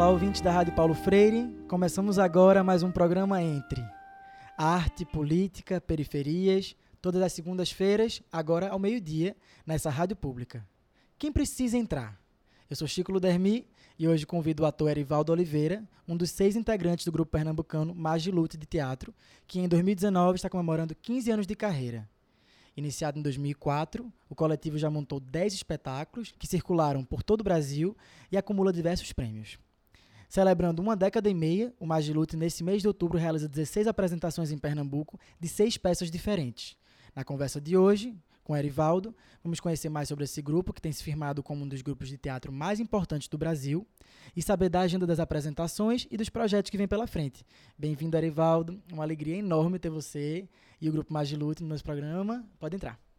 Olá, ouvintes da Rádio Paulo Freire. Começamos agora mais um programa Entre Arte, Política, Periferias, todas as segundas-feiras, agora ao meio-dia, nessa rádio pública. Quem precisa entrar? Eu sou Chico Ludermi e hoje convido o ator Erivaldo Oliveira, um dos seis integrantes do grupo pernambucano Magilute de Teatro, que em 2019 está comemorando 15 anos de carreira. Iniciado em 2004, o coletivo já montou 10 espetáculos que circularam por todo o Brasil e acumula diversos prêmios. Celebrando uma década e meia, o Magilute, nesse mês de outubro, realiza 16 apresentações em Pernambuco de seis peças diferentes. Na conversa de hoje, com Erivaldo, vamos conhecer mais sobre esse grupo, que tem se firmado como um dos grupos de teatro mais importantes do Brasil, e saber da agenda das apresentações e dos projetos que vem pela frente. Bem-vindo, Erivaldo. Uma alegria enorme ter você e o Grupo Magilute no nosso programa. Pode entrar.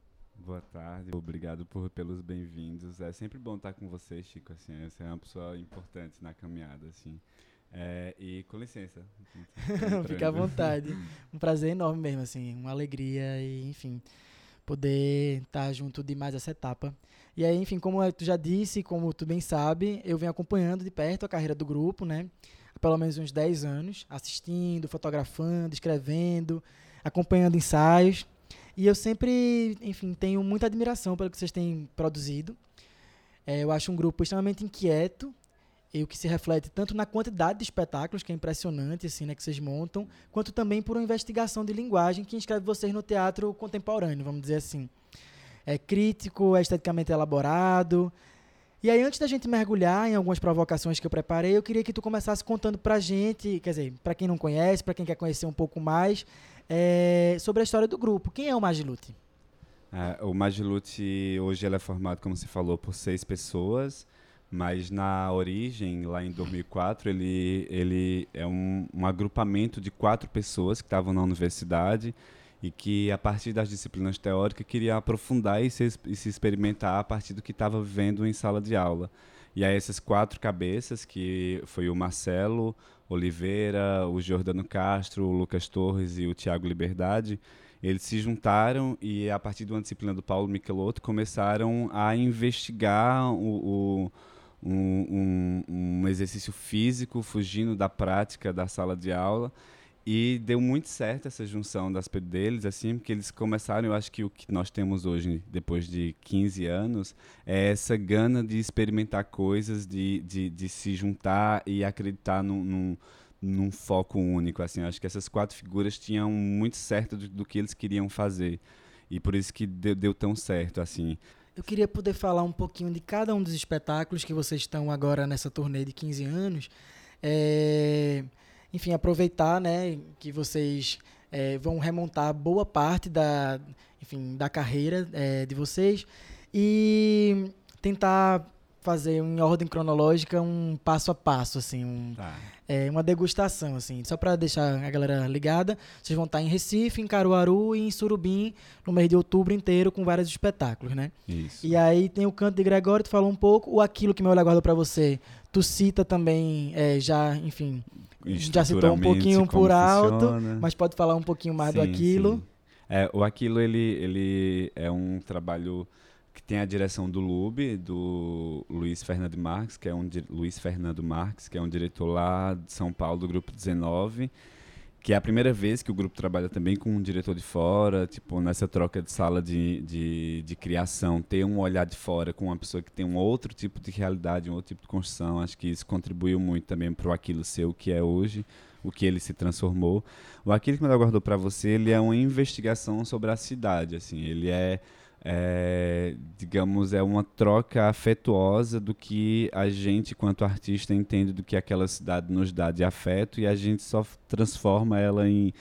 Boa tarde, obrigado por, pelos bem-vindos. É sempre bom estar com você, Chico. Assim, você é uma pessoa importante na caminhada, assim. É, e com licença. Fique à vontade. Um prazer enorme mesmo, assim, uma alegria e, enfim, poder estar junto de mais essa etapa. E aí, enfim, como tu já disse, como tu bem sabe, eu venho acompanhando de perto a carreira do grupo, né? Há pelo menos uns 10 anos, assistindo, fotografando, escrevendo, acompanhando ensaios. E eu sempre, enfim, tenho muita admiração pelo que vocês têm produzido. É, eu acho um grupo extremamente inquieto, e o que se reflete tanto na quantidade de espetáculos, que é impressionante, assim, né, que vocês montam, quanto também por uma investigação de linguagem que inscreve vocês no teatro contemporâneo, vamos dizer assim. É crítico, é esteticamente elaborado. E aí, antes da gente mergulhar em algumas provocações que eu preparei, eu queria que tu começasse contando pra gente, quer dizer, para quem não conhece, para quem quer conhecer um pouco mais, é, sobre a história do grupo. Quem é o Magilute? É, o Magilute hoje ele é formado, como você falou, por seis pessoas, mas na origem, lá em 2004, ele, ele é um, um agrupamento de quatro pessoas que estavam na universidade e que, a partir das disciplinas teóricas, queria aprofundar e se, e se experimentar a partir do que estava vivendo em sala de aula. E aí essas quatro cabeças, que foi o Marcelo, Oliveira, o Jordano Castro, o Lucas Torres e o Tiago Liberdade, eles se juntaram e, a partir de uma disciplina do Paulo Michelotto, começaram a investigar o, o um, um, um, exercício físico, fugindo da prática da sala de aula. E deu muito certo essa junção das deles, assim, porque eles começaram, eu acho que o que nós temos hoje, depois de 15 anos, é essa gana de experimentar coisas, de, de, de se juntar e acreditar num, num, num foco único, assim. Eu acho que essas quatro figuras tinham muito certo do, do que eles queriam fazer. E por isso que deu, deu tão certo, assim. Eu queria poder falar um pouquinho de cada um dos espetáculos que vocês estão agora nessa turnê de 15 anos. É enfim, aproveitar, né, que vocês é, vão remontar boa parte da, enfim, da carreira é, de vocês e tentar fazer em ordem cronológica um passo a passo, assim, um, tá. é, uma degustação, assim, só para deixar a galera ligada. Vocês vão estar em Recife, em Caruaru e em Surubim no mês de outubro inteiro com vários espetáculos, né? Isso. E aí tem o Canto de Gregório, tu falou um pouco, o Aquilo que meu olho aguarda para você, tu cita também, é, já, enfim, já citou um pouquinho por alto, funciona. mas pode falar um pouquinho mais sim, do Aquilo. Sim. É, o Aquilo ele, ele é um trabalho que tem a direção do Lube, do Luiz Fernando Marques, que é um Luiz Fernando Marques, que é um diretor lá de São Paulo do grupo 19 que é a primeira vez que o grupo trabalha também com um diretor de fora, tipo, nessa troca de sala de, de, de, criação, ter um olhar de fora com uma pessoa que tem um outro tipo de realidade, um outro tipo de construção, acho que isso contribuiu muito também para o Aquilo ser o que é hoje, o que ele se transformou. O Aquilo que me aguardou para você, ele é uma investigação sobre a cidade, assim, ele é é, digamos, é uma troca afetuosa do que a gente, quanto artista, entende do que aquela cidade nos dá de afeto e a gente só transforma ela em,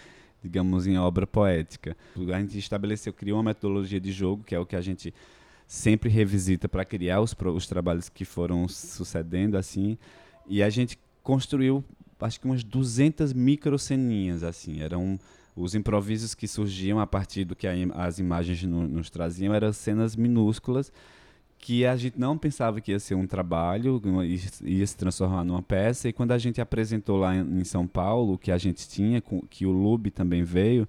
digamos, em obra poética. A gente estabeleceu, criou uma metodologia de jogo, que é o que a gente sempre revisita para criar os, os trabalhos que foram sucedendo, assim, e a gente construiu, acho que umas 200 microceninhas, assim, eram... Os improvisos que surgiam a partir do que a, as imagens no, nos traziam eram cenas minúsculas que a gente não pensava que ia ser um trabalho, ia se transformar numa peça. E quando a gente apresentou lá em São Paulo, que a gente tinha, que o Lube também veio,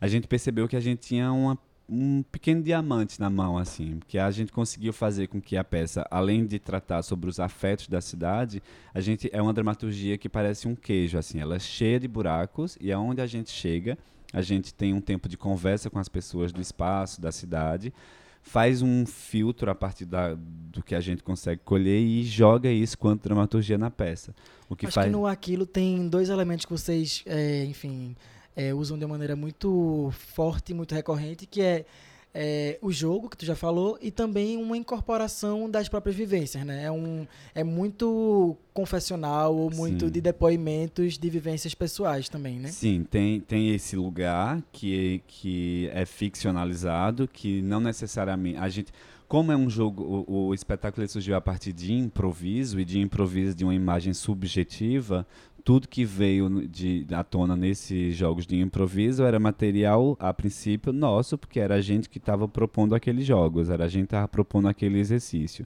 a gente percebeu que a gente tinha uma, um pequeno diamante na mão, assim, que a gente conseguiu fazer com que a peça, além de tratar sobre os afetos da cidade, a gente é uma dramaturgia que parece um queijo, assim, ela é cheia de buracos e aonde a gente chega, a gente tem um tempo de conversa com as pessoas do espaço, da cidade, faz um filtro a partir da, do que a gente consegue colher e joga isso quanto dramaturgia na peça. O que Acho faz que no Aquilo tem dois elementos que vocês, é, enfim, é, usam de uma maneira muito forte, muito recorrente, que é, é, o jogo, que tu já falou, e também uma incorporação das próprias vivências, né? É, um, é muito confessional, muito Sim. de depoimentos de vivências pessoais também, né? Sim, tem, tem esse lugar que, que é ficcionalizado, que não necessariamente. A gente, como é um jogo, o, o espetáculo surgiu a partir de improviso e de improviso de uma imagem subjetiva. Tudo que veio de, à tona nesses jogos de improviso era material, a princípio, nosso, porque era a gente que estava propondo aqueles jogos, era a gente que estava propondo aquele exercício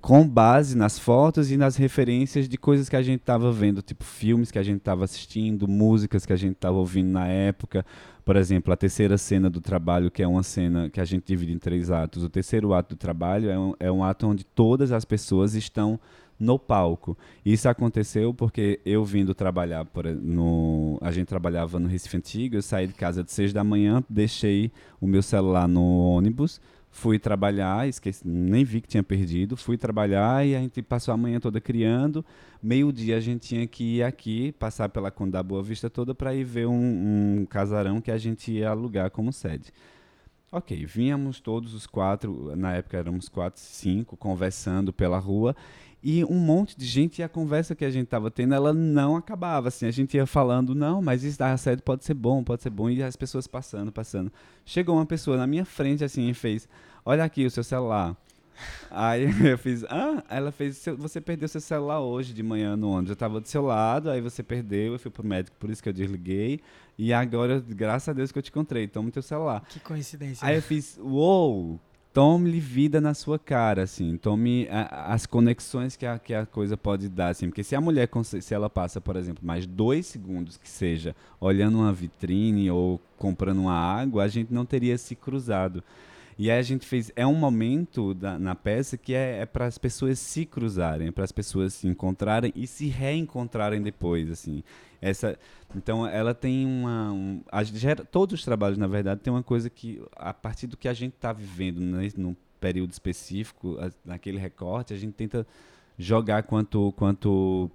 com base nas fotos e nas referências de coisas que a gente estava vendo, tipo filmes que a gente estava assistindo, músicas que a gente estava ouvindo na época. Por exemplo, a terceira cena do trabalho, que é uma cena que a gente divide em três atos. O terceiro ato do trabalho é um, é um ato onde todas as pessoas estão no palco. Isso aconteceu porque eu vindo trabalhar por, no a gente trabalhava no Recife Antigo, eu saí de casa de seis da manhã, deixei o meu celular no ônibus, fui trabalhar, esqueci, nem vi que tinha perdido, fui trabalhar e a gente passou a manhã toda criando. Meio-dia a gente tinha que ir aqui, passar pela Conde da Boa Vista toda para ir ver um, um casarão que a gente ia alugar como sede. Ok, vínhamos todos os quatro, na época éramos quatro, cinco, conversando pela rua e um monte de gente e a conversa que a gente estava tendo, ela não acabava, assim, a gente ia falando, não, mas isso da sede pode ser bom, pode ser bom, e as pessoas passando, passando. Chegou uma pessoa na minha frente, assim, e fez, olha aqui o seu celular. Aí eu fiz, ah, ela fez, você perdeu seu celular hoje de manhã no ônibus, eu estava do seu lado, aí você perdeu, eu fui pro médico, por isso que eu desliguei, e agora, graças a Deus que eu te encontrei, toma teu celular. Que coincidência. Aí eu fiz, uou, tome vida na sua cara, assim, tome a, as conexões que a, que a coisa pode dar, assim, porque se a mulher, se ela passa, por exemplo, mais dois segundos que seja olhando uma vitrine ou comprando uma água, a gente não teria se cruzado. E aí a gente fez, é um momento da, na peça que é, é para as pessoas se cruzarem, para as pessoas se encontrarem e se reencontrarem depois, assim. Essa, então ela tem uma, um, a, gera, todos os trabalhos na verdade tem uma coisa que a partir do que a gente está vivendo né, num período específico, a, naquele recorte, a gente tenta jogar quanto quanto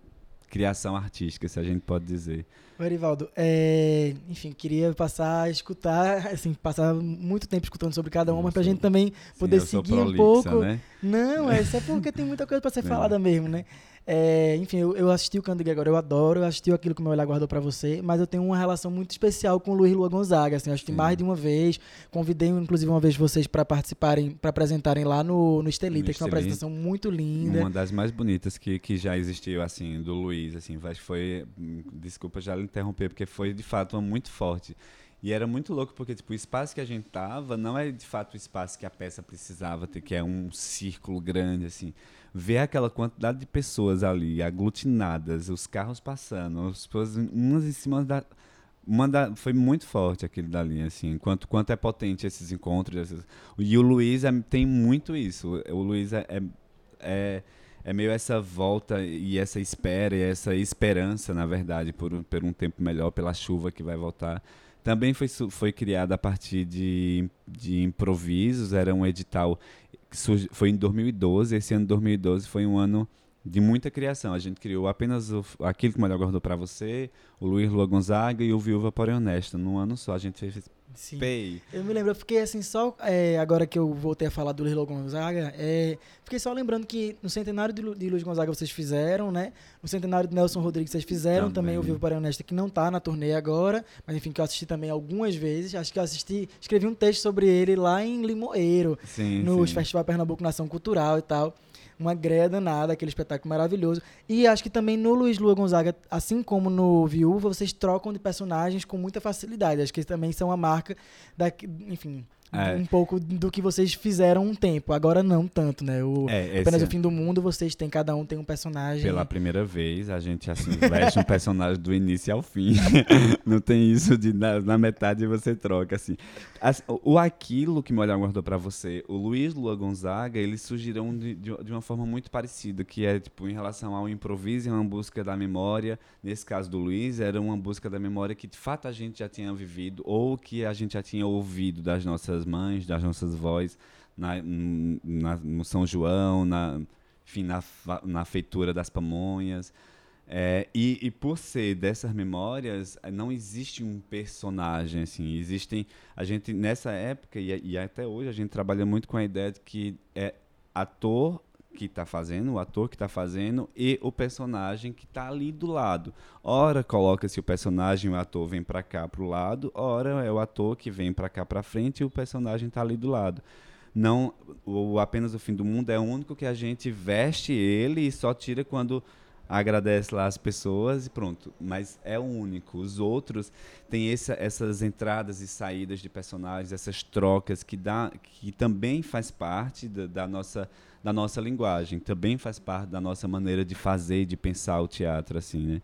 criação artística, se a gente pode dizer. Erivaldo, é, enfim, queria passar a escutar, assim, passar muito tempo escutando sobre cada uma, para a gente também poder Sim, seguir prolixa, um pouco. Né? Não, é só porque tem muita coisa para ser falada mesmo, né? É, enfim, eu, eu, assisti o Cândido agora, eu adoro, eu assisti aquilo que o meu olhar guardou para você, mas eu tenho uma relação muito especial com o Luiz Lua Gonzaga, assim, eu assisti Sim. mais de uma vez, convidei inclusive uma vez vocês para participarem, para apresentarem lá no, no Estelita, no que é uma apresentação muito linda. Uma das mais bonitas que, que já existiu, assim, do Luiz, assim, foi, desculpa já lhe interromper, porque foi de fato uma muito forte. E era muito louco porque tipo, o espaço que a gente tava não é de fato o espaço que a peça precisava ter, que é um círculo grande assim. Ver aquela quantidade de pessoas ali aglutinadas, os carros passando, as pessoas umas em cima da uma da, foi muito forte aquele dali, assim, quanto, quanto é potente esses encontros. Esses, e o Luiz é, tem muito isso. O Luiz é, é, é, é, meio essa volta e essa espera e essa esperança, na verdade, por, por um tempo melhor, pela chuva que vai voltar. Também foi, foi criada a partir de, de improvisos, era um edital que surgi, foi em 2012. Esse ano de 2012 foi um ano de muita criação. A gente criou apenas o, aquilo que o Melhor Guardou para você, o Luiz Lua Gonzaga e o Viúva Porém Honesta. Num ano só, a gente fez Sim. Pay. Eu me lembro, eu fiquei assim, só é, agora que eu voltei a falar do Luiz Gonzaga, é, fiquei só lembrando que no centenário de, de Luiz Gonzaga vocês fizeram, né? No centenário de Nelson Rodrigues vocês fizeram também, também o Vivo para Honesta, que não tá na turnê agora, mas enfim, que eu assisti também algumas vezes. Acho que eu assisti, escrevi um texto sobre ele lá em Limoeiro, sim, no sim. Festival Pernambuco Nação Cultural e tal uma greia danada, aquele espetáculo maravilhoso. E acho que também no Luiz Lua Gonzaga, assim como no Viúva, vocês trocam de personagens com muita facilidade. Acho que eles também são a marca da, enfim, é. um pouco do que vocês fizeram um tempo. Agora não tanto, né? O, é, apenas o fim do mundo, vocês têm, cada um tem um personagem. Pela primeira vez, a gente assim, veste um personagem do início ao fim. não tem isso de na, na, metade você troca, assim. As, o Aquilo que Molhar guardou para você, o Luiz Lua Gonzaga, eles surgiram de, de, de, uma forma muito parecida, que é tipo em relação ao improviso e uma busca da memória. Nesse caso do Luiz, era uma busca da memória que de fato a gente já tinha vivido ou que a gente já tinha ouvido das nossas mães, das nossas vozes, na, na, no São João, na, enfim, na, na feitura das pamonhas. É, e, e, por ser dessas memórias, não existe um personagem, assim, existem, a gente, nessa época, e, e até hoje, a gente trabalha muito com a ideia de que é ator que está fazendo, o ator que está fazendo e o personagem que está ali do lado. Ora coloca-se o personagem, o ator vem para cá para o lado, ora é o ator que vem para cá para frente e o personagem está ali do lado. Não, o apenas o fim do mundo é o único que a gente veste ele e só tira quando agradece lá as pessoas e pronto. Mas é o único. Os outros têm essa, essas entradas e saídas de personagens, essas trocas que dá, que também faz parte da, da nossa da nossa linguagem, também faz parte da nossa maneira de fazer e de pensar o teatro, assim, né?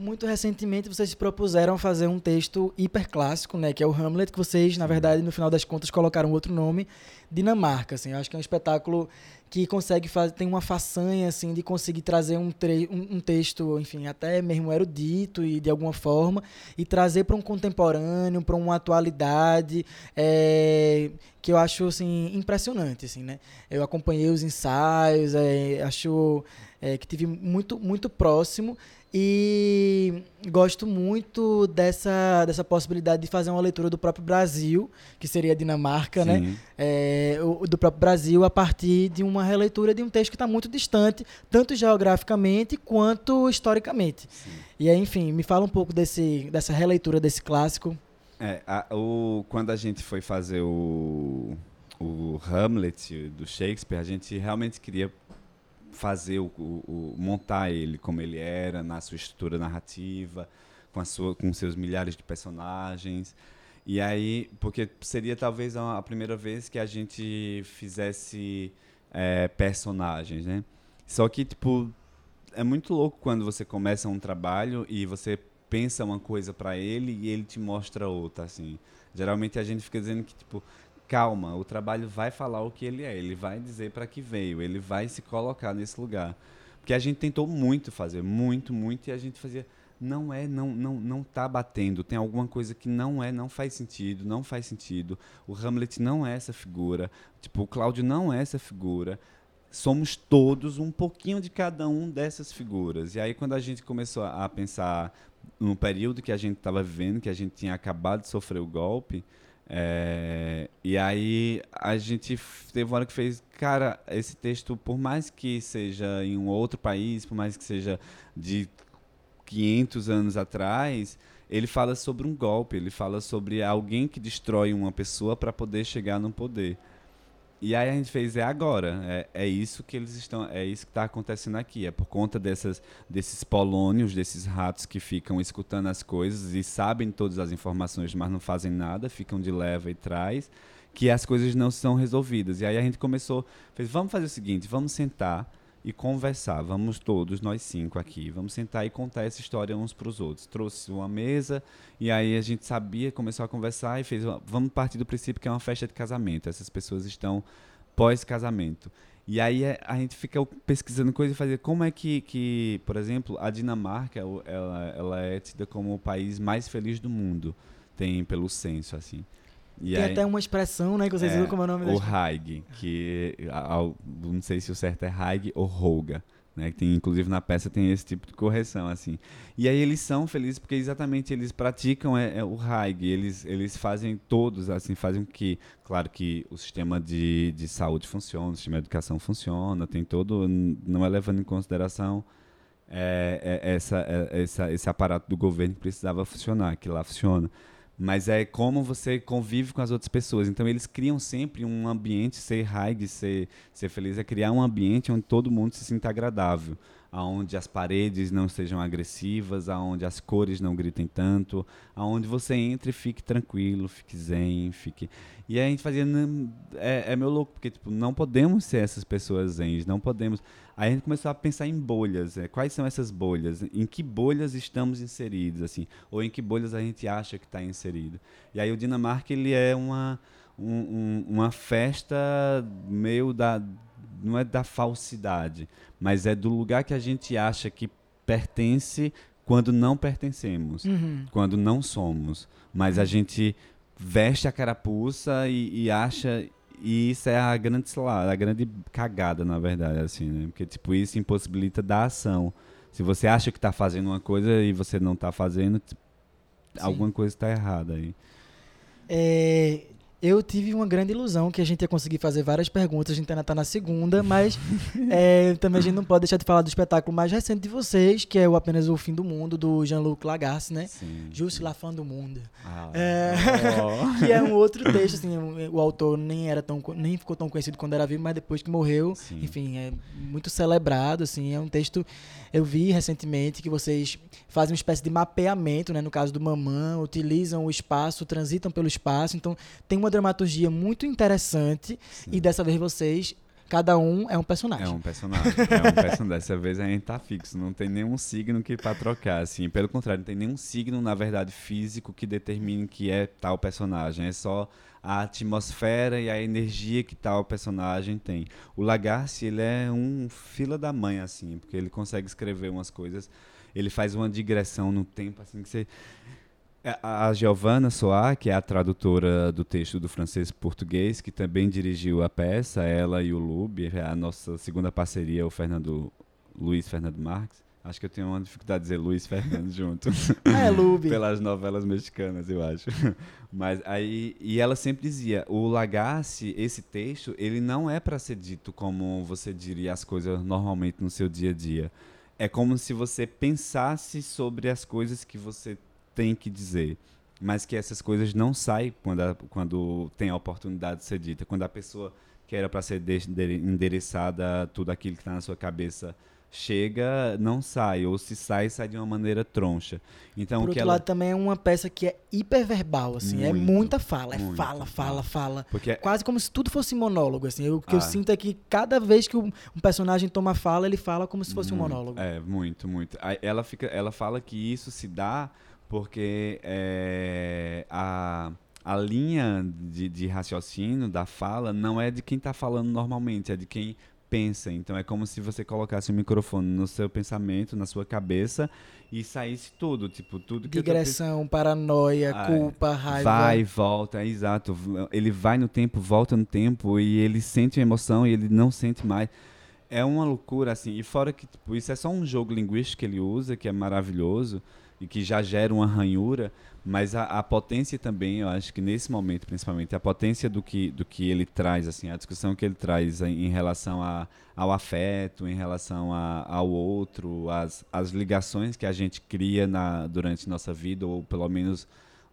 Muito recentemente vocês se propuseram fazer um texto hiperclássico, né, que é o Hamlet, que vocês, na verdade, no final das contas, colocaram outro nome, Dinamarca, assim. Eu acho que é um espetáculo que consegue fazer, tem uma façanha assim de conseguir trazer um, tre um, um, texto, enfim, até mesmo erudito e de alguma forma e trazer para um contemporâneo, para uma atualidade, é, que eu acho assim impressionante, assim, né? Eu acompanhei os ensaios, é, acho é, que tive muito muito próximo e gosto muito dessa, dessa possibilidade de fazer uma leitura do próprio Brasil, que seria a Dinamarca, né? Sim. né? É, o, do próprio Brasil, a partir de uma releitura de um texto que está muito distante, tanto geograficamente quanto historicamente. Sim. E aí, enfim, me fala um pouco desse, dessa releitura desse clássico. É, a, o, quando a gente foi fazer o, o Hamlet do Shakespeare, a gente realmente queria fazer o, o, o, montar ele como ele era na sua estrutura narrativa com a sua com seus milhares de personagens. E aí porque seria talvez a, primeira vez que a gente fizesse é, personagens né? Só que tipo é muito louco quando você começa um trabalho e você pensa uma coisa para ele e ele te mostra outra assim. Geralmente a gente fica dizendo que tipo calma, o trabalho vai falar o que ele é, ele vai dizer para que veio, ele vai se colocar nesse lugar. Porque a gente tentou muito fazer, muito, muito, e a gente fazia, não é, não, não, não tá batendo, tem alguma coisa que não é, não faz sentido, não faz sentido. O Hamlet não é essa figura, tipo, o Cláudio não é essa figura. Somos todos um pouquinho de cada um dessas figuras. E aí quando a gente começou a pensar no período que a gente estava vivendo, que a gente tinha acabado de sofrer o golpe, é, e aí a gente teve uma hora que fez, cara, esse texto, por mais que seja em um outro país, por mais que seja de 500 anos atrás, ele fala sobre um golpe, ele fala sobre alguém que destrói uma pessoa para poder chegar no poder. E aí a gente fez é agora, é, é isso que eles estão, é isso que está acontecendo aqui, é por conta dessas, desses polônios, desses ratos que ficam escutando as coisas e sabem todas as informações, mas não fazem nada, ficam de leva e trás, que as coisas não são resolvidas. E aí a gente começou, fez, vamos fazer o seguinte, vamos sentar e conversar. Vamos todos, nós cinco aqui, vamos sentar e contar essa história uns para os outros. Trouxe uma mesa e aí a gente sabia, começou a conversar e fez, vamos partir do princípio que é uma festa de casamento. Essas pessoas estão pós-casamento. E aí é, a gente fica pesquisando coisas e fazer como é que, que, por exemplo, a Dinamarca, ela, ela é tida como o país mais feliz do mundo, tem pelo censo, assim. E Tem aí, até uma expressão, né, que vocês é, viram como é o nome O Haig, que não sei se o certo é Haig ou Holga. Né, que tem, inclusive na peça tem esse tipo de correção assim. E aí eles são felizes porque exatamente eles praticam é, é o Haig. Eles eles fazem todos assim fazem que claro que o sistema de, de saúde funciona o sistema de educação funciona tem todo não é levando em consideração é, é, essa, é, essa, esse aparato do governo que precisava funcionar que lá funciona mas é como você convive com as outras pessoas. Então eles criam sempre um ambiente, ser high, ser, ser feliz, é criar um ambiente onde todo mundo se sinta agradável. Aonde as paredes não sejam agressivas, aonde as cores não gritem tanto, aonde você entre e fique tranquilo, fique zen, fique. E a gente fazia é, é meu louco porque tipo não podemos ser essas pessoas zen, não podemos. Aí a gente começou a pensar em bolhas, é, quais são essas bolhas, em que bolhas estamos inseridos assim, ou em que bolhas a gente acha que está inserido. E aí o Dinamarca ele é uma um, um, uma festa meio da não é da falsidade, mas é do lugar que a gente acha que pertence quando não pertencemos, uhum. quando não somos. Mas a gente veste a carapuça e, e acha e isso é a grande, sei lá, a grande cagada, na verdade, assim, né? Porque, tipo, isso impossibilita da ação. Se você acha que está fazendo uma coisa e você não está fazendo, tipo, alguma coisa está errada aí. É, eu tive uma grande ilusão que a gente ia conseguir fazer várias perguntas, a gente ainda está na segunda, mas é, também a gente não pode deixar de falar do espetáculo mais recente de vocês, que é o Apenas o Fim do Mundo, do Jean-Luc Lagarce, né? Sim. Juste la fin do mundo. Ah, é, oh. que é um outro texto, assim, o autor nem era tão nem ficou tão conhecido quando era vivo, mas depois que morreu, Sim. enfim, é muito celebrado, assim, é um texto eu vi recentemente que vocês fazem uma espécie de mapeamento, né, no caso do Mamã, utilizam o espaço, transitam pelo espaço, então tem uma dramaturgia muito interessante Sim. e dessa vez vocês cada um é um personagem. É um personagem. É um personagem. Dessa vez a gente tá fixo. Não tem nenhum signo que para trocar. Assim. Pelo contrário, não tem nenhum signo, na verdade, físico que determine que é tal personagem. É só a atmosfera e a energia que tal personagem tem. O Lagarce, ele é um fila da mãe, assim, porque ele consegue escrever umas coisas. Ele faz uma digressão no tempo, assim, que você a Giovanna Soar, que é a tradutora do texto do francês português, que também dirigiu a peça, ela e o Lube, é a nossa segunda parceria, o Fernando Luiz Fernando Marques. Acho que eu tenho uma dificuldade de dizer Luiz Fernando junto. É, Lube. Pelas novelas mexicanas, eu acho. Mas aí, e ela sempre dizia, o Lagasse, esse texto, ele não é para ser dito como você diria as coisas normalmente no seu dia a dia. É como se você pensasse sobre as coisas que você tem que dizer, mas que essas coisas não saem quando, a, quando tem a oportunidade de ser dita. Quando a pessoa que era para ser endereçada, tudo aquilo que está na sua cabeça chega, não sai, ou se sai, sai de uma maneira troncha. Então, Por outro ela... lado, também é uma peça que é hiperverbal, assim, é muito, é muita fala, muito, é fala, fala, fala. Porque... Quase como se tudo fosse monólogo, assim. o que ah. eu sinto é que cada vez que um personagem toma fala, ele fala como se fosse muito, um monólogo. É, muito, muito. Ela, fica, ela fala que isso se dá porque é, a, a linha de, de raciocínio da fala não é de quem está falando normalmente, é de quem pensa. Então é como se você colocasse o microfone no seu pensamento, na sua cabeça e saísse tudo, tipo, tudo que Digressão, paranoia, ah, culpa, raiva. Vai, volta, é exato. Ele vai no tempo, volta no tempo e ele sente a emoção e ele não sente mais. É uma loucura assim. E fora que tipo, isso é só um jogo linguístico que ele usa, que é maravilhoso e que já gera uma ranhura, mas a, a, potência também, eu acho que nesse momento, principalmente, a potência do que, do que ele traz, assim, a discussão que ele traz em, em relação a, ao afeto, em relação a, ao outro, as, as ligações que a gente cria na, durante nossa vida, ou pelo menos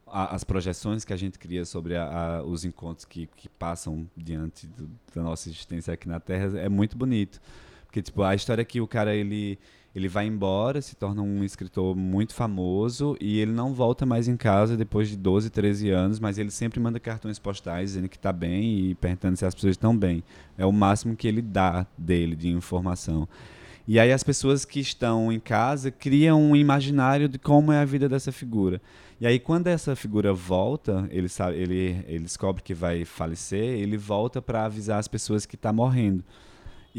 a, as projeções que a gente cria sobre a, os encontros que, que passam diante do, da nossa existência aqui na Terra, é muito bonito. Porque, tipo, a história que o cara, ele ele vai embora, se torna um escritor muito famoso e ele não volta mais em casa depois de 12, 13 anos, mas ele sempre manda cartões postais dizendo que está bem e perguntando se as pessoas estão bem. É o máximo que ele dá dele de informação. E aí as pessoas que estão em casa criam um imaginário de como é a vida dessa figura. E aí quando essa figura volta, ele sabe, ele, ele descobre que vai falecer, ele volta para avisar as pessoas que está morrendo.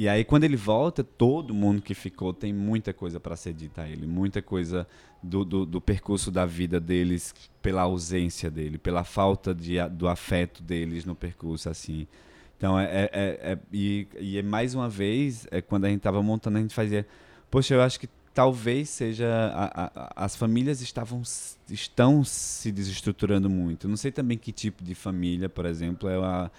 E aí, quando ele volta, todo mundo que ficou tem muita coisa para ser dita a ele, muita coisa do, do, do, percurso da vida deles pela ausência dele, pela falta de, do afeto deles no percurso, assim. Então, é, é, é, é e, e é mais uma vez, é quando a gente estava montando, a gente fazia, poxa, eu acho que talvez seja a, a, as famílias estavam estão se desestruturando muito. Não sei também que tipo de família, por exemplo, é a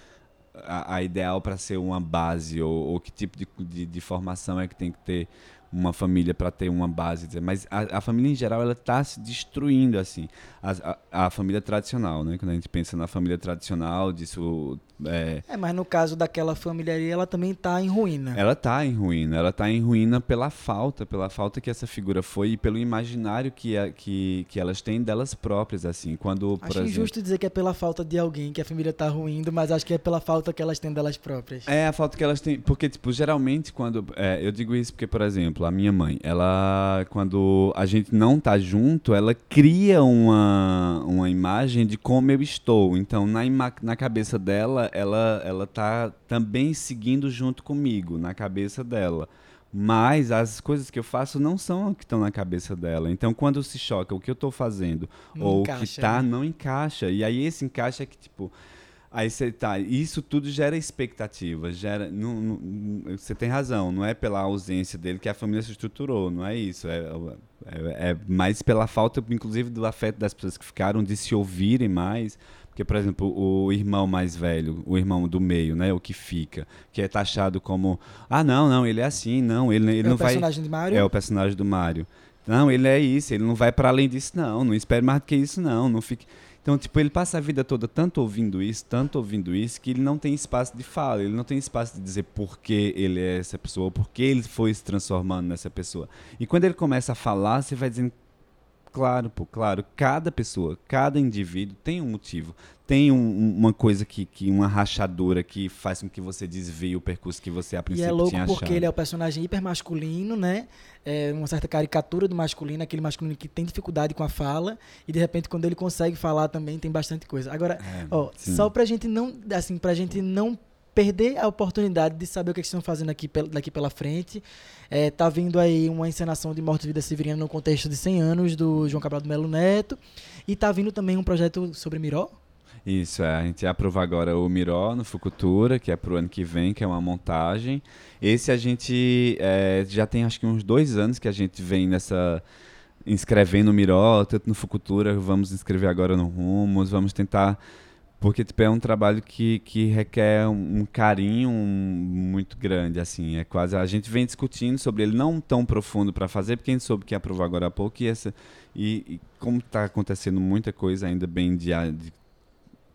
a, a ideal para ser uma base ou, ou que tipo de, de, de, formação é que tem que ter uma família para ter uma base, mas a, a, família em geral ela está se destruindo assim, a, a, a, família tradicional, né? Quando a gente pensa na família tradicional, disso é... é mas no caso daquela família ali, ela também está em ruína. Ela está em ruína, ela está em ruína pela falta, pela falta que essa figura foi e pelo imaginário que, a, que, que elas têm delas próprias assim. Quando acho exemplo, injusto dizer que é pela falta de alguém que a família está ruindo, mas acho que é pela falta que elas têm delas próprias. É a falta que elas têm, porque tipo geralmente quando é, eu digo isso porque por exemplo exemplo, a minha mãe, ela, quando a gente não tá junto, ela cria uma, uma imagem de como eu estou. Então, na, na cabeça dela, ela, ela tá também seguindo junto comigo, na cabeça dela. Mas as coisas que eu faço não são o que estão na cabeça dela. Então, quando se choca o que eu estou fazendo não ou encaixa, o que tá, né? não encaixa. E aí esse encaixa é que, tipo, Aí você tá, isso tudo gera expectativa, gera, não, não, você tem razão, não é pela ausência dele que a família se estruturou, não é isso, é, é, é mais pela falta, inclusive, do afeto das pessoas que ficaram, de se ouvirem mais, porque, por exemplo, o irmão mais velho, o irmão do meio, né, o que fica, que é taxado como, ah, não, não, ele é assim, não, ele, ele é não vai... É o personagem do Mário? É o personagem do Mário. Não, ele é isso, ele não vai para além disso, não, não espere mais do que isso, não, não fique... Então, tipo, ele passa a vida toda tanto ouvindo isso, tanto ouvindo isso, que ele não tem espaço de fala, ele não tem espaço de dizer por que ele é essa pessoa, por que ele foi se transformando nessa pessoa. E quando ele começa a falar, você vai dizendo, claro, pô, claro, cada pessoa, cada indivíduo tem um motivo, tem um, uma coisa que, que, uma rachadura que faz com que você desvie o percurso que você a princípio tinha. E é louco porque ele é o personagem hiper masculino, né? É uma certa caricatura do masculino, aquele masculino que tem dificuldade com a fala e de repente quando ele consegue falar também tem bastante coisa. Agora, é, ó, só pra gente não, assim, pra gente não perder a oportunidade de saber o que, é que estão fazendo aqui daqui pela frente. É, tá vindo aí uma encenação de Morte e Vida Severina no contexto de 100 anos do João Cabral do Melo Neto. E tá vindo também um projeto sobre Miró, isso, é. A gente ia aprovar agora o Miró no Fucultura, que é para o ano que vem, que é uma montagem. Esse a gente é, já tem acho que uns dois anos que a gente vem nessa inscrevendo o Miró, tanto no Fucultura, vamos inscrever agora no Rumos, vamos tentar porque tipo, é um trabalho que, que requer um, um carinho muito grande assim é quase a gente vem discutindo sobre ele não tão profundo para fazer porque a gente soube que ia aprovar agora há pouco e essa e, e como está acontecendo muita coisa ainda bem de, de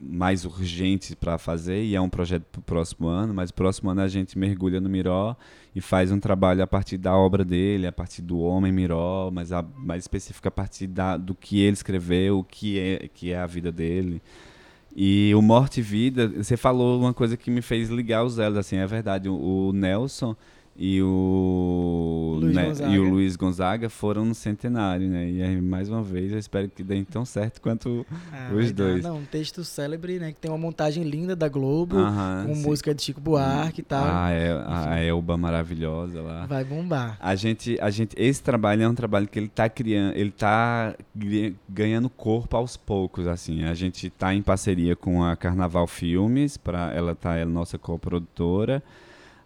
mais urgente para fazer e é um projeto para o próximo ano, mas o próximo ano a gente mergulha no Miró e faz um trabalho a partir da obra dele, a partir do homem Miró, mas a, mais específico a partir da, do que ele escreveu, o que é, que é a vida dele. E o Morte e Vida, você falou uma coisa que me fez ligar os elos, assim, é verdade, o, Nelson e o, Luiz né, e o Luiz Gonzaga foram no centenário, né? E aí, mais uma vez, eu espero que dê tão certo quanto ah, os dois. Dar, não, um texto célebre, né? Que tem uma montagem linda da Globo, com sim. música de Chico Buarque e tal. Ah, é, a Elba maravilhosa lá. Vai bombar. A gente, a gente, esse trabalho é um trabalho que ele tá criando, ele tá ganhando corpo aos poucos, assim. A gente tá em parceria com a Carnaval Filmes, para ela tá é nossa coprodutora.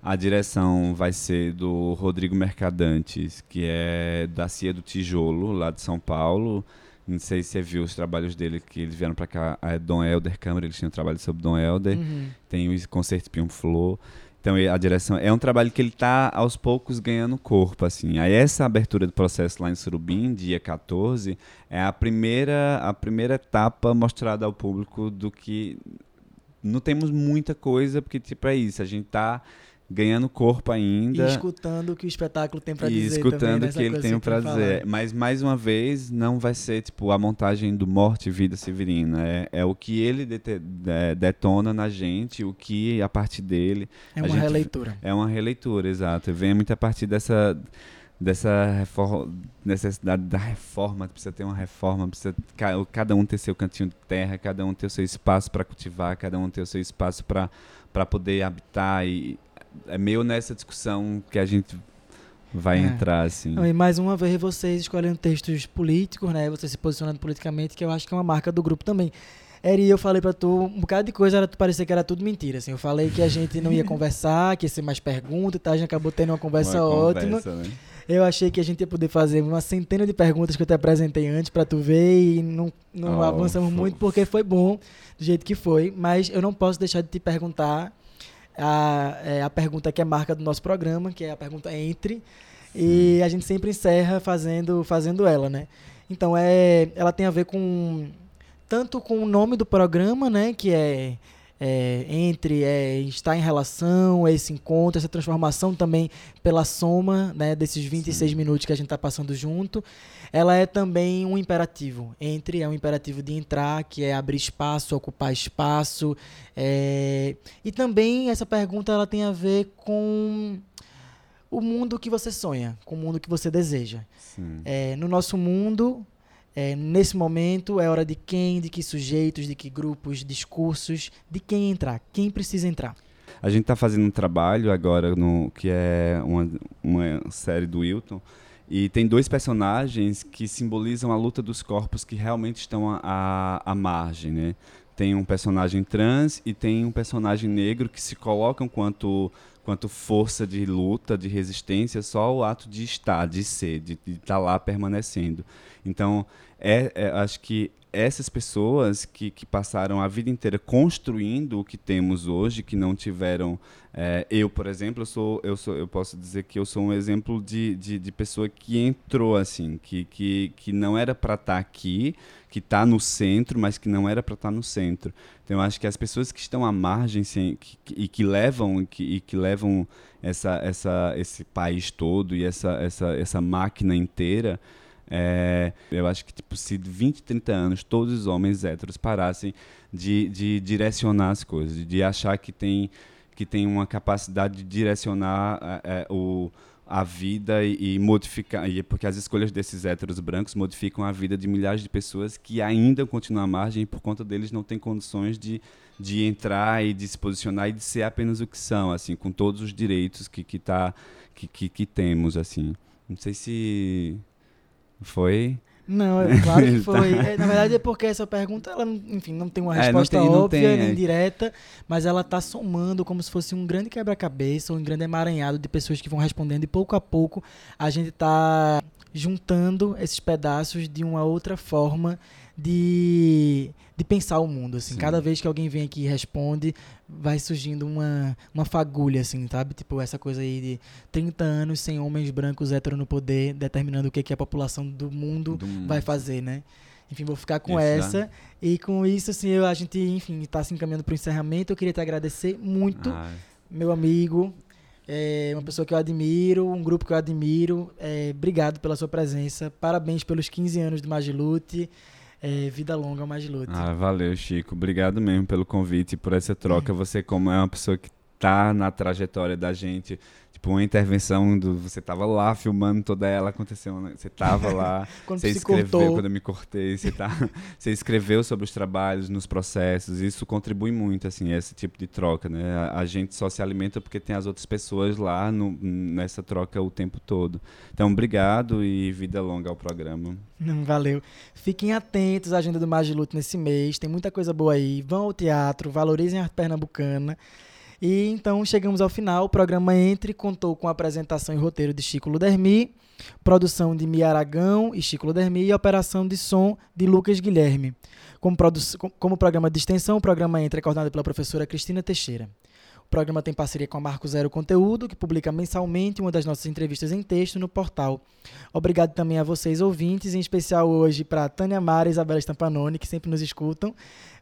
A direção vai ser do Rodrigo Mercadantes, que é da Cia do Tijolo, lá de São Paulo. Não sei se você viu os trabalhos dele, que eles vieram para cá. A Dom Helder Câmara, eles tinham trabalho sobre Dom Helder. Uhum. Tem o Concerto Pium Flor. Então a direção é um trabalho que ele está aos poucos ganhando corpo assim. Aí essa abertura do processo lá em Surubim, dia 14, é a primeira a primeira etapa mostrada ao público do que não temos muita coisa porque tipo é isso, a gente está ganhando corpo ainda. E escutando o que o espetáculo tem para dizer. E escutando o que ele tem para dizer. Mas, mais uma vez, não vai ser tipo a montagem do Morte e Vida Severina. É, é o que ele dete, é, detona na gente, o que a partir dele. É uma releitura. É uma releitura, exato. Vem muito a partir dessa dessa reforma, necessidade da reforma, precisa ter uma reforma, precisa cada um ter seu cantinho de terra, cada um ter o seu espaço para cultivar, cada um ter o seu espaço para para poder habitar e é meio nessa discussão que a gente vai é. entrar, assim. E mais uma vez vocês escolhendo textos políticos, né? Você se posicionando politicamente, que eu acho que é uma marca do grupo também. Eri, eu falei pra tu um bocado de coisa, era, parecia que era tudo mentira, assim. Eu falei que a gente não ia conversar, que ia ser mais perguntas e tal, a gente acabou tendo uma conversa uma ótima. Conversa, né? Eu achei que a gente ia poder fazer uma centena de perguntas que eu te apresentei antes para tu ver e não, não oh, avançamos muito porque foi bom do jeito que foi, mas eu não posso deixar de te perguntar a, é, a pergunta que é marca do nosso programa, que é a pergunta entre. E a gente sempre encerra fazendo, fazendo ela, né? Então é, ela tem a ver com tanto com o nome do programa, né, que é, é entre é, estar em relação, esse encontro, essa transformação também pela soma, né, desses 26 Sim. minutos que a gente está passando junto. Ela é também um imperativo. Entre é um imperativo de entrar, que é abrir espaço, ocupar espaço. É, e também essa pergunta ela tem a ver com o mundo que você sonha, com o mundo que você deseja. É, no nosso mundo, é, nesse momento, é hora de quem, de que sujeitos, de que grupos, discursos, de quem entrar, quem precisa entrar. A gente está fazendo um trabalho agora, no, que é uma, uma série do Wilton, e tem dois personagens que simbolizam a luta dos corpos que realmente estão à margem, né? Tem um personagem trans e tem um personagem negro que se colocam quanto quanto força de luta, de resistência, só o ato de estar, de ser, de estar tá lá permanecendo. Então, é, é, acho que essas pessoas que, que passaram a vida inteira construindo o que temos hoje, que não tiveram. É, eu, por exemplo, eu, sou, eu, sou, eu posso dizer que eu sou um exemplo de, de, de pessoa que entrou assim, que, que, que não era para estar tá aqui, que está no centro, mas que não era para estar tá no centro. Então, eu acho que as pessoas que estão à margem assim, que, que, e que levam, que, e que levam essa, essa, esse país todo e essa, essa, essa máquina inteira. É, eu acho que tipo, se 20, 30 anos todos os homens héteros parassem de, de direcionar as coisas, de achar que tem, que tem uma capacidade de direcionar é, é o, a vida e, e modificar, e porque as escolhas desses héteros brancos modificam a vida de milhares de pessoas que ainda continuam à margem e por conta deles não têm condições de, de entrar e de se posicionar e de ser apenas o que são, assim, com todos os direitos que, que, tá, que, que, que temos, assim. Não sei se foi não, é claro que foi. É, na verdade é porque essa pergunta, ela, enfim, não tem uma resposta é, tem, óbvia nem é. direta, mas ela está somando como se fosse um grande quebra-cabeça, um grande emaranhado de pessoas que vão respondendo e pouco a pouco a gente está juntando esses pedaços de uma outra forma de, de pensar o mundo, assim. Sim. Cada vez que alguém vem aqui e responde, vai surgindo uma, uma fagulha, assim, sabe? Tipo, essa coisa aí de 30 anos sem homens brancos hétero no poder, determinando o que, que a população do mundo, do mundo. vai fazer, né? Enfim, vou ficar com isso, essa. Né? E com isso, assim, eu, a gente, enfim, está se encaminhando para o encerramento. Eu queria te agradecer muito, Ai. meu amigo, é uma pessoa que eu admiro, um grupo que eu admiro. É, obrigado pela sua presença. Parabéns pelos 15 anos do Magilute. É, vida longa, mais luta. Ah, valeu, Chico. Obrigado mesmo pelo convite e por essa troca. Você, como é uma pessoa que tá na trajetória da gente, Tipo, uma intervenção do. Você tava lá filmando toda ela, aconteceu. Né? Você tava lá. quando você escreveu, cortou. quando eu me cortei, você, tá, você escreveu sobre os trabalhos, nos processos. Isso contribui muito, assim, esse tipo de troca, né? A, a gente só se alimenta porque tem as outras pessoas lá no, nessa troca o tempo todo. Então, obrigado e vida longa ao programa. Valeu. Fiquem atentos à agenda do Magiluto nesse mês. Tem muita coisa boa aí. Vão ao teatro, valorizem a arte pernambucana. E então chegamos ao final. O programa Entre contou com a apresentação e roteiro de Chico Ludermi, produção de Mia Aragão e Chico Ludermi e operação de som de Lucas Guilherme. Como, como programa de extensão, o programa Entre é coordenado pela professora Cristina Teixeira. O programa tem parceria com a Marco Zero Conteúdo, que publica mensalmente uma das nossas entrevistas em texto no portal. Obrigado também a vocês, ouvintes, em especial hoje para Tânia Mara e Isabela Stampanoni, que sempre nos escutam,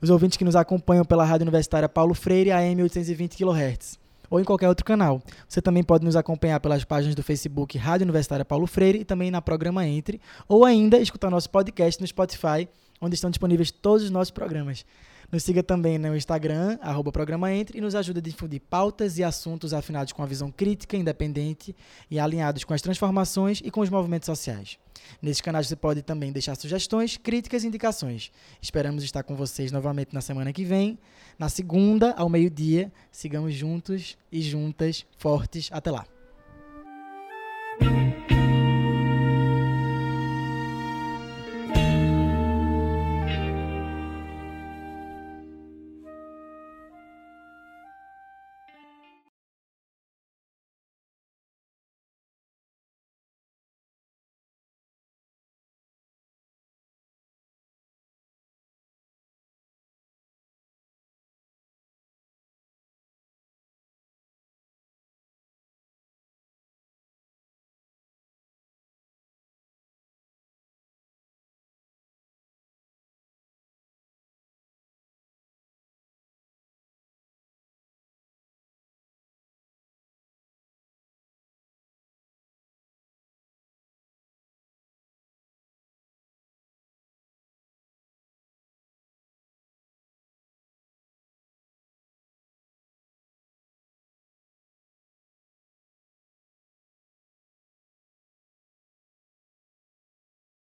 os ouvintes que nos acompanham pela Rádio Universitária Paulo Freire, AM 820 kHz ou em qualquer outro canal. Você também pode nos acompanhar pelas páginas do Facebook Rádio Universitária Paulo Freire e também na Programa Entre, ou ainda escutar nosso podcast no Spotify, onde estão disponíveis todos os nossos programas. Nos siga também no Instagram, arroba Programa Entre, e nos ajude a difundir pautas e assuntos afinados com a visão crítica, independente e alinhados com as transformações e com os movimentos sociais. Nesses canais você pode também deixar sugestões, críticas e indicações. Esperamos estar com vocês novamente na semana que vem, na segunda, ao meio-dia. Sigamos juntos e juntas, fortes. Até lá.